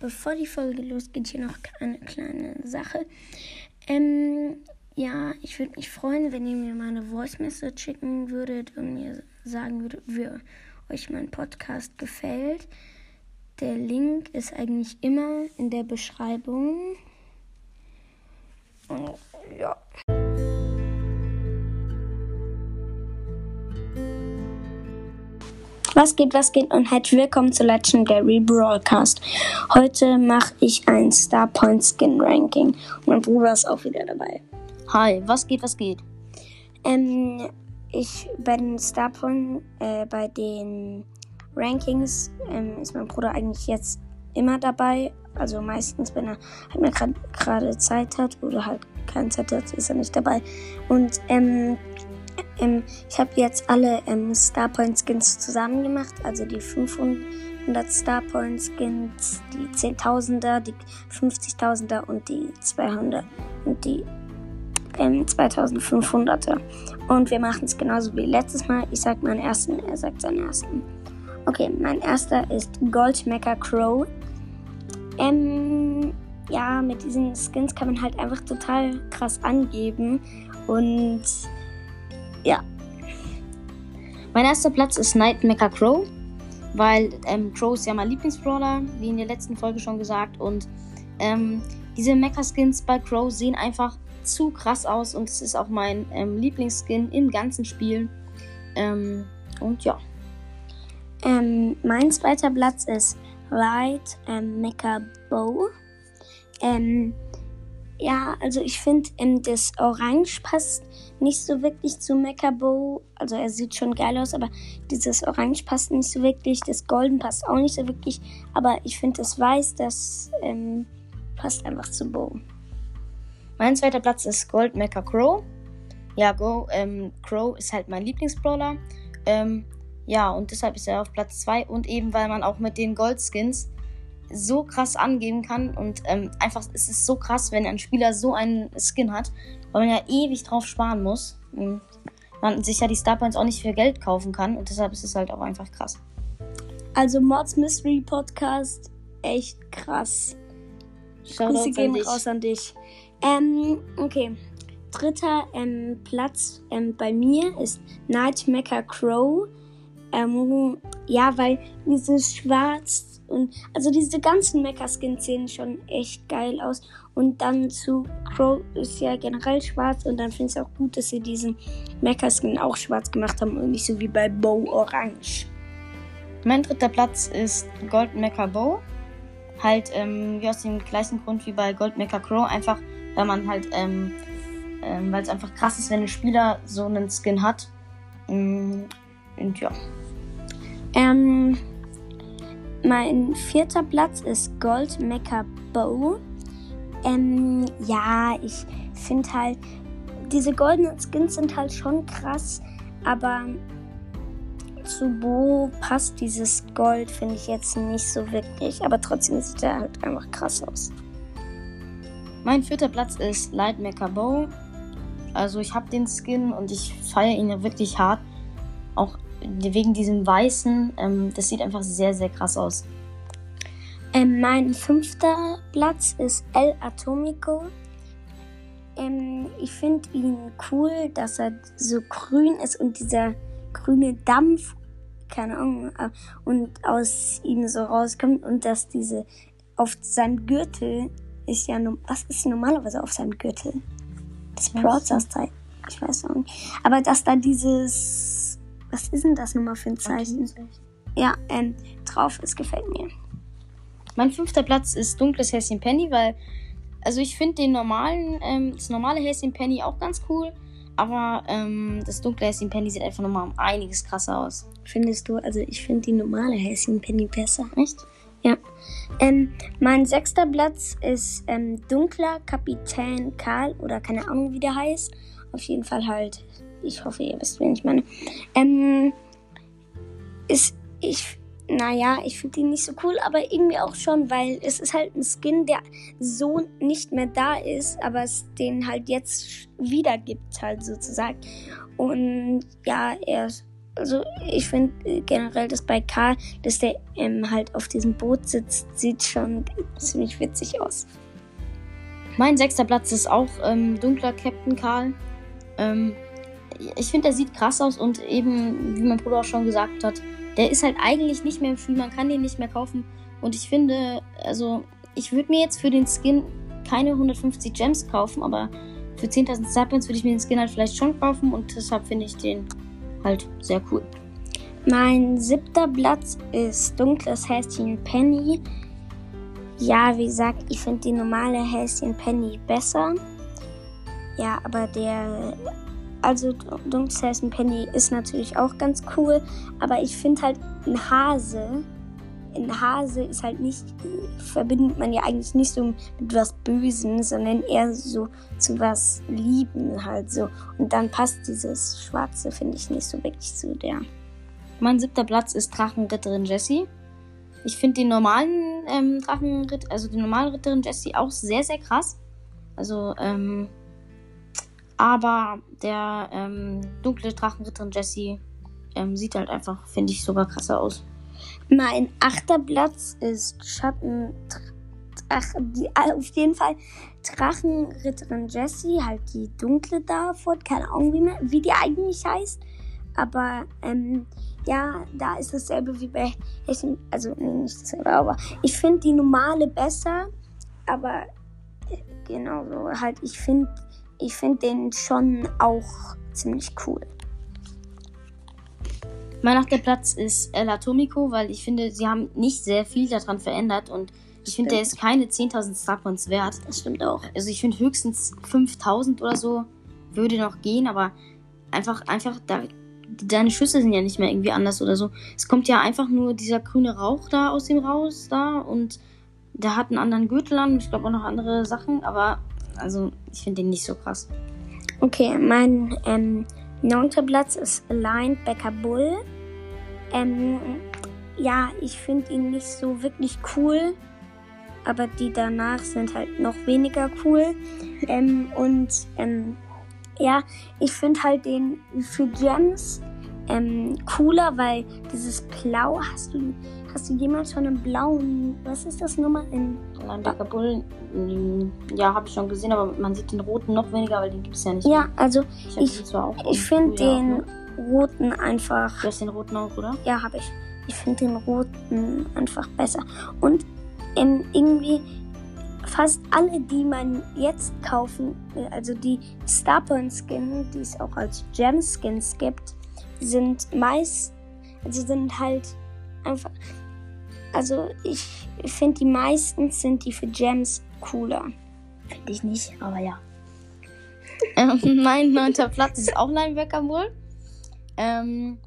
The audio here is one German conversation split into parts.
bevor die Folge losgeht, hier noch eine kleine Sache. Ähm, ja, ich würde mich freuen, wenn ihr mir meine Voice Message schicken würdet und mir sagen würdet, wie euch mein Podcast gefällt. Der Link ist eigentlich immer in der Beschreibung. Und ja. Was geht, was geht und herzlich willkommen zu Legendary Broadcast. Heute mache ich ein Star Point Skin Ranking. mein Bruder ist auch wieder dabei. Hi, was geht, was geht? Ähm, ich bei den Star Point, äh, bei den Rankings ähm, ist mein Bruder eigentlich jetzt immer dabei. Also meistens, wenn er halt mir gerade Zeit hat oder halt keine Zeit hat, ist er nicht dabei. Und ähm, ähm, ich habe jetzt alle ähm, Starpoint Skins zusammen gemacht, also die 500 Starpoint Skins, die 10.000er, die 50.000er und die 200 und die ähm, 2500er. Und wir machen es genauso wie letztes Mal. Ich sage meinen ersten, er sagt seinen ersten. Okay, mein erster ist Gold Mecha Crow. Ähm, ja, mit diesen Skins kann man halt einfach total krass angeben. Und ja. Mein erster Platz ist Night Mecha Crow, weil ähm, Crow ist ja mein Lieblingsbrawler, wie in der letzten Folge schon gesagt. Und ähm, diese Mecha-Skins bei Crow sehen einfach zu krass aus und es ist auch mein ähm, Lieblingsskin im ganzen Spiel. Ähm, und ja. Ähm, mein zweiter Platz ist Light ähm, Mecha Bow. Ähm, ja, also ich finde, ähm, das Orange passt nicht so wirklich zu Mechabo. Also er sieht schon geil aus, aber dieses Orange passt nicht so wirklich. Das Golden passt auch nicht so wirklich. Aber ich finde das Weiß, das ähm, passt einfach zu Bo. Mein zweiter Platz ist Gold Mecha Crow. Ja, Go, ähm, Crow ist halt mein Lieblingsbrawler. Ähm, ja, und deshalb ist er auf Platz 2. Und eben, weil man auch mit den Goldskins so krass angeben kann. Und ähm, einfach, es ist so krass, wenn ein Spieler so einen Skin hat, weil man ja ewig drauf sparen muss. Und man sich ja die Star Points auch nicht für Geld kaufen kann. Und deshalb ist es halt auch einfach krass. Also Mods Mystery Podcast, echt krass. Shoutouts Grüße gehen raus an dich. Ähm, okay. Dritter ähm, Platz ähm, bei mir ist Night Mecha Crow. Ähm, ja, weil dieses Schwarz und also diese ganzen Mecha-Skins sehen schon echt geil aus. Und dann zu Crow ist ja generell schwarz. Und dann finde ich es auch gut, dass sie diesen Mecha-Skin auch schwarz gemacht haben und nicht so wie bei Bow orange. Mein dritter Platz ist Gold Mecha Bow. Halt ähm, wie aus dem gleichen Grund wie bei Gold Mecha Crow. Einfach, weil man halt, ähm, ähm, weil es einfach krass ist, wenn ein Spieler so einen Skin hat. Mm, und ja. Ähm, mein vierter Platz ist Gold Mecha Bow. Ähm, ja, ich finde halt, diese goldenen Skins sind halt schon krass, aber zu Bo passt dieses Gold, finde ich jetzt nicht so wirklich. Aber trotzdem sieht er halt einfach krass aus. Mein vierter Platz ist Light Mecha Bow. Also ich habe den Skin und ich feiere ihn ja wirklich hart. Wegen diesem Weißen. Ähm, das sieht einfach sehr, sehr krass aus. Ähm, mein fünfter Platz ist El Atomico. Ähm, ich finde ihn cool, dass er so grün ist und dieser grüne Dampf, keine Ahnung, äh, und aus ihm so rauskommt und dass diese auf seinem Gürtel ist ja, was ist normalerweise auf seinem Gürtel? Das Broadcast Zeichen. Ich weiß auch nicht. Aber dass da dieses was ist denn das nochmal für ein Zeichen? Ja, ähm, drauf ist, gefällt mir. Mein fünfter Platz ist dunkles Häschen Penny, weil, also ich finde den normalen, ähm, das normale Häschen Penny auch ganz cool, aber ähm, das dunkle Häschen Penny sieht einfach nochmal um einiges krasser aus. Findest du? Also ich finde die normale Häschen Penny besser. Echt? Ja. Ähm, mein sechster Platz ist ähm, dunkler Kapitän Karl oder keine Ahnung wie der heißt. Auf jeden Fall halt ich hoffe, ihr wisst, wen ich meine. Ähm, ist, ich, naja, ich finde ihn nicht so cool, aber irgendwie auch schon, weil es ist halt ein Skin, der so nicht mehr da ist, aber es den halt jetzt wieder gibt, halt sozusagen. Und ja, er also ich finde generell, dass bei Karl, dass der ähm, halt auf diesem Boot sitzt, sieht schon ziemlich witzig aus. Mein sechster Platz ist auch ähm, dunkler Captain Karl. Ähm, ich finde, der sieht krass aus und eben, wie mein Bruder auch schon gesagt hat, der ist halt eigentlich nicht mehr im Spiel, man kann den nicht mehr kaufen. Und ich finde, also, ich würde mir jetzt für den Skin keine 150 Gems kaufen, aber für 10.000 Starpoints würde ich mir den Skin halt vielleicht schon kaufen und deshalb finde ich den halt sehr cool. Mein siebter Platz ist dunkles Häschen Penny. Ja, wie gesagt, ich finde die normale Häschen Penny besser. Ja, aber der. Also, dunkles Häschen Penny ist natürlich auch ganz cool. Aber ich finde halt ein Hase. Ein Hase ist halt nicht. Verbindet man ja eigentlich nicht so mit was Bösen, sondern eher so zu was Lieben halt so. Und dann passt dieses Schwarze, finde ich, nicht so wirklich zu der. Mein siebter Platz ist Drachenritterin Jessie. Ich finde den normalen ähm, Drachenritt, also die normale Ritterin Jessie auch sehr, sehr krass. Also, ähm, aber der ähm, dunkle Drachenritterin Jessie ähm, sieht halt einfach, finde ich, sogar krasser aus. Mein achter Platz ist Schatten. Ach, die, äh, auf jeden Fall Drachenritterin Jessie, halt die dunkle davon, keine Ahnung, wie, wie die eigentlich heißt. Aber ähm, ja, da ist dasselbe wie bei Hechen. Also, nee, nicht dasselbe, aber ich finde die normale besser. Aber äh, genau so, halt, ich finde ich find den schon auch ziemlich cool. Mein achter Platz ist El Atomico, weil ich finde, sie haben nicht sehr viel daran verändert und ich finde, der ist keine 10.000 Starpoints wert. Das stimmt auch. Also ich finde höchstens 5.000 oder so würde noch gehen, aber einfach, einfach, da, deine Schüsse sind ja nicht mehr irgendwie anders oder so. Es kommt ja einfach nur dieser grüne Rauch da aus dem raus da und der hat einen anderen Gürtel an. Ich glaube auch noch andere Sachen, aber also ich finde den nicht so krass. Okay, mein ähm, neunter Platz ist Linebacker Bull. Ähm, ja, ich finde ihn nicht so wirklich cool, aber die danach sind halt noch weniger cool. ähm, und ähm, ja, ich finde halt den für Gems ähm, cooler, weil dieses Blau, hast du, hast du jemals schon einen blauen, was ist das nochmal? In Linebacker Bull, ja, habe ich schon gesehen, aber man sieht den roten noch weniger, weil den gibt es ja nicht. Ja, also ich, ich, auch ich finde den ne? roten einfach, Du hast den roten auch, oder? ja, habe ich. Ich finde den roten einfach besser. Und ähm, irgendwie fast alle, die man jetzt kaufen, also die Starpoint Skin, die es auch als Gem Skins gibt, sind meist, also sind halt einfach, also ich finde die meisten sind die für Gems cooler. Finde ich nicht, aber ja. ähm, mein neunter Platz ist auch Linebacker wohl. Ähm,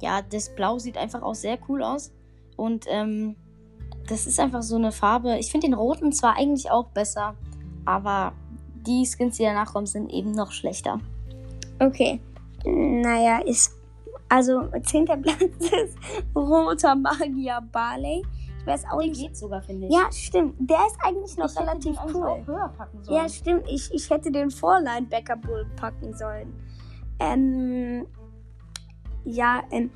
ja, das Blau sieht einfach auch sehr cool aus. Und ähm, das ist einfach so eine Farbe. Ich finde den roten zwar eigentlich auch besser, aber die Skins, die danach kommen, sind eben noch schlechter. Okay, naja, ist, also zehnter Platz ist roter Magier Barley. Ich weiß auch Der nicht. geht sogar, finde ich. Ja, stimmt. Der ist eigentlich noch Ich hätte relativ den eigentlich cool. auch höher packen sollen. Ja, stimmt. Ich, ich hätte den vor Linebacker Bull packen sollen. Ähm, ja, ähm,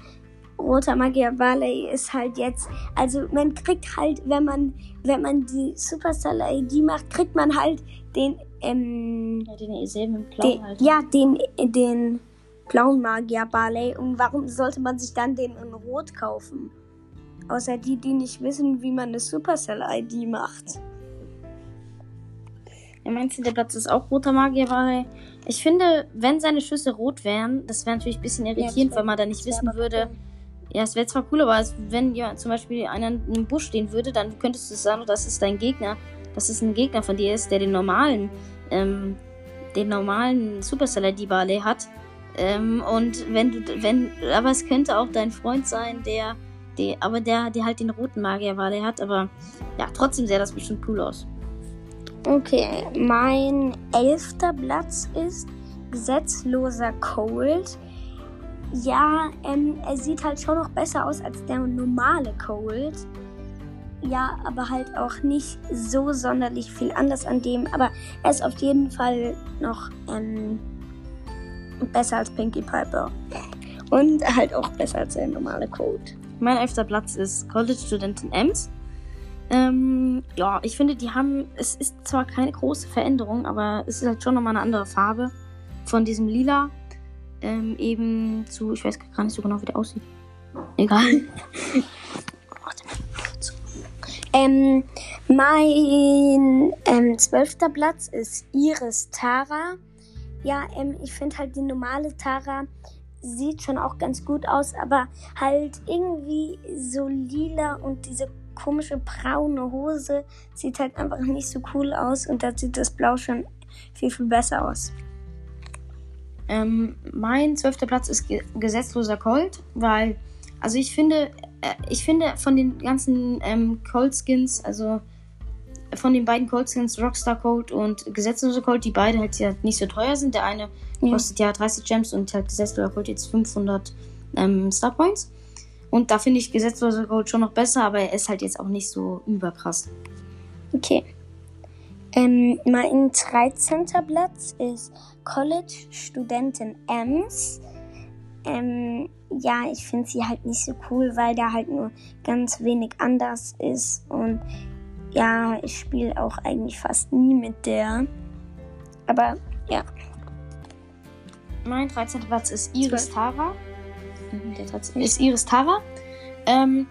Roter Magier Barley ist halt jetzt, also man kriegt halt, wenn man, wenn man die Superstar ID macht, kriegt man halt den, ähm, Ja, den ihr selben im Blau den, halt. ja, den, den blauen Magier Barley. Und warum sollte man sich dann den in Rot kaufen? Außer die, die nicht wissen, wie man eine Supercell ID macht. Ja, mein zehnter Platz ist auch roter Magier Barley. Ich finde, wenn seine Schüsse rot wären, das wäre natürlich ein bisschen irritierend, wär- weil man da nicht wissen würde. Ja, es wäre zwar cool, aber wenn ja zum Beispiel einer in einem Busch stehen würde, dann könntest du sagen, das ist dein Gegner, dass es ein Gegner von dir ist, der den normalen, ähm, den normalen Supercell ID Barley hat. Ähm, und wenn du, wenn, aber es könnte auch dein Freund sein, der, der, aber der, der halt den roten Magier Barley hat, aber ja, trotzdem sähe das bestimmt cool aus. Okay, mein elfter Platz ist gesetzloser Cold. Ja, ähm, er sieht halt schon noch besser aus als der normale Cold. Ja, aber halt auch nicht so sonderlich viel anders an dem. Aber er ist auf jeden Fall noch ähm, besser als Pinkie Piper. Und halt auch besser als der normale Code. Mein elfter Platz ist College-Studentin Ems. Ähm, ja, ich finde, die haben, es ist zwar keine große Veränderung, aber es ist halt schon nochmal eine andere Farbe. Von diesem Lila ähm, eben zu, ich weiß gar nicht so genau, wie der aussieht. Egal. Ähm, mein ähm, zwölfter Platz ist Iris Tara. Ja, ähm, ich finde halt die normale Tara sieht schon auch ganz gut aus, aber halt irgendwie so lila und diese komische braune Hose sieht halt einfach nicht so cool aus und da sieht das Blau schon viel, viel besser aus. Ähm, mein zwölfter Platz ist ge gesetzloser Colt, weil, also ich finde, äh, ich finde von den ganzen ähm, Colt Skins, also von den beiden Cold Skins, Rockstar Cold und gesetzloser Cold, die beide halt ja nicht so teuer sind. Der eine ja. kostet ja 30 Gems und halt gesetzloser Cold jetzt 500 ähm, Star Points. Und da finde ich gesetzloser Cold schon noch besser, aber er ist halt jetzt auch nicht so überkrass. Okay. Ähm, mein 13. Platz ist College-Studentin Ems. Ähm, ja, ich finde sie halt nicht so cool, weil der halt nur ganz wenig anders ist und ja, ich spiele auch eigentlich fast nie mit der. Aber ja. Mein 13. Platz ist Iris Tara. Mhm, der 13. ist Iris Tara. Ähm,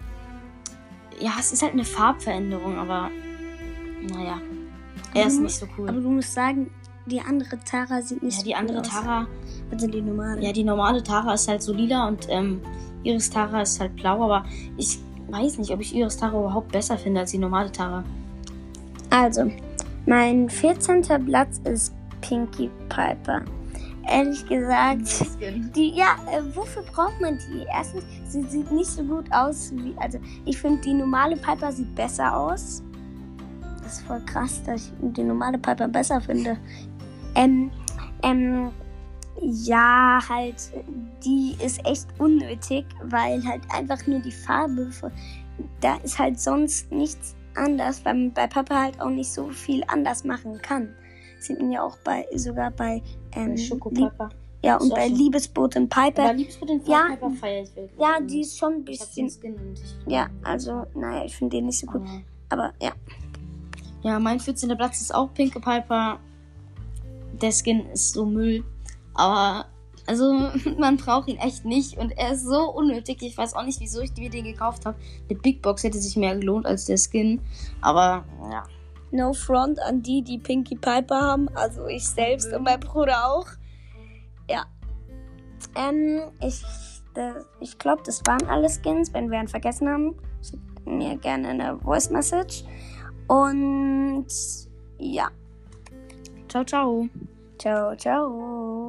ja, es ist halt eine Farbveränderung, aber naja. Er ist nicht so cool. Aber du musst sagen, die andere Tara sieht nicht ja, so cool Ja, die andere aus. Tara. Also die normale. Ja, die normale Tara ist halt so lila und ähm, Iris Tara ist halt blau, aber ich weiß nicht, ob ich Iris Tara überhaupt besser finde als die normale Tara. Also, mein 14. Platz ist Pinkie Piper. Ehrlich gesagt, die, ja, äh, wofür braucht man die? Erstens, sie sieht nicht so gut aus wie, also ich finde die normale Piper sieht besser aus. Das ist voll krass, dass ich die normale Piper besser finde. Ähm, ähm, ja, halt, die ist echt unnötig, weil halt einfach nur die Farbe, da ist halt sonst nichts anders, weil man bei Papa halt auch nicht so viel anders machen kann. Sieht man ja auch bei, sogar bei, ähm, Schokopapa. Ja, und bei Liebesboot und Piper. Aber Liebesboot und ja, Piper feiere ich wirklich. Ja, die ist schon ein bisschen. Ich ja, also, naja, ich finde den nicht so gut. Ja. Aber ja. Ja, mein 14. Platz ist auch Pinke Piper. Der Skin ist so Müll. Aber also man braucht ihn echt nicht und er ist so unnötig. Ich weiß auch nicht, wieso ich mir den gekauft habe. Die Big Box hätte sich mehr gelohnt als der Skin. Aber ja. No front an die, die Pinky Piper haben. Also ich selbst mhm. und mein Bruder auch. Ja. Ähm, ich, ich glaube, das waren alle Skins. Wenn wir einen vergessen haben, schickt mir gerne eine Voice Message. Und ja. Ciao, ciao. Ciao, ciao.